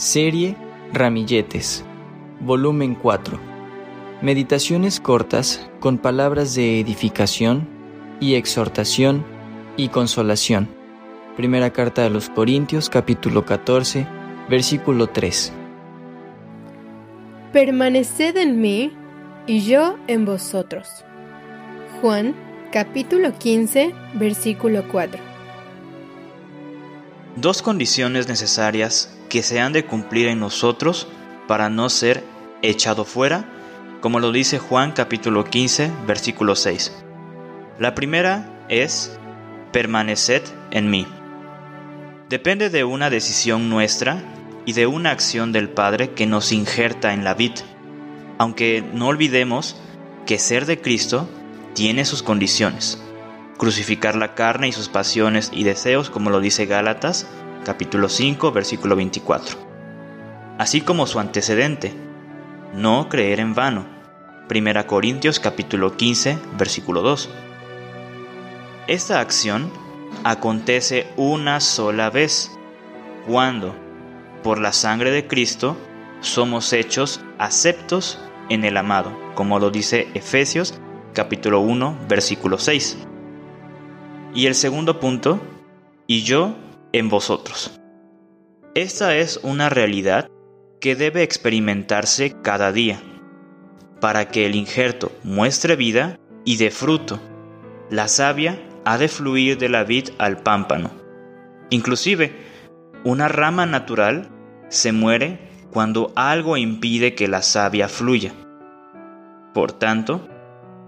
Serie Ramilletes, volumen 4. Meditaciones cortas con palabras de edificación y exhortación y consolación. Primera carta de los Corintios capítulo 14, versículo 3. Permaneced en mí y yo en vosotros. Juan capítulo 15, versículo 4. Dos condiciones necesarias que se han de cumplir en nosotros para no ser echado fuera, como lo dice Juan capítulo 15, versículo 6. La primera es, permaneced en mí. Depende de una decisión nuestra y de una acción del Padre que nos injerta en la vid, aunque no olvidemos que ser de Cristo tiene sus condiciones. Crucificar la carne y sus pasiones y deseos, como lo dice Gálatas, capítulo 5, versículo 24. Así como su antecedente, no creer en vano. 1 Corintios capítulo 15, versículo 2. Esta acción acontece una sola vez, cuando, por la sangre de Cristo, somos hechos aceptos en el amado, como lo dice Efesios capítulo 1, versículo 6. Y el segundo punto, y yo en vosotros. Esta es una realidad que debe experimentarse cada día, para que el injerto muestre vida y dé fruto. La savia ha de fluir de la vid al pámpano. Inclusive, una rama natural se muere cuando algo impide que la savia fluya. Por tanto,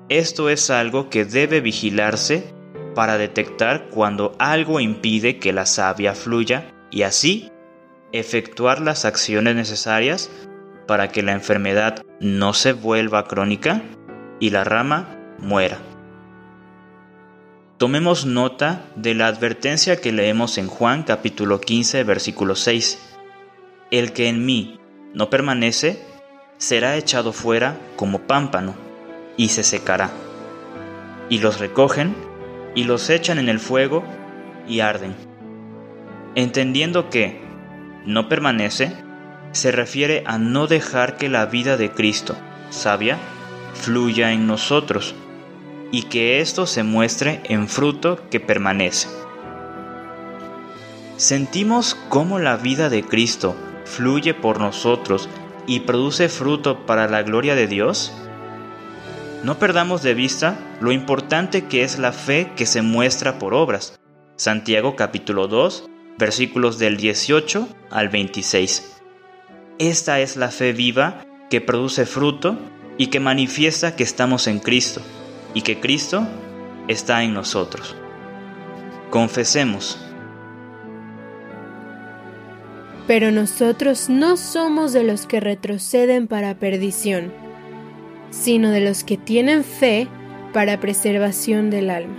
esto es algo que debe vigilarse para detectar cuando algo impide que la savia fluya y así efectuar las acciones necesarias para que la enfermedad no se vuelva crónica y la rama muera. Tomemos nota de la advertencia que leemos en Juan capítulo 15 versículo 6. El que en mí no permanece será echado fuera como pámpano y se secará. Y los recogen y los echan en el fuego y arden. Entendiendo que no permanece, se refiere a no dejar que la vida de Cristo, sabia, fluya en nosotros y que esto se muestre en fruto que permanece. ¿Sentimos cómo la vida de Cristo fluye por nosotros y produce fruto para la gloria de Dios? No perdamos de vista lo importante que es la fe que se muestra por obras. Santiago capítulo 2, versículos del 18 al 26. Esta es la fe viva que produce fruto y que manifiesta que estamos en Cristo y que Cristo está en nosotros. Confesemos. Pero nosotros no somos de los que retroceden para perdición sino de los que tienen fe para preservación del alma.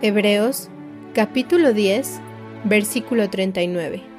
Hebreos capítulo 10, versículo 39.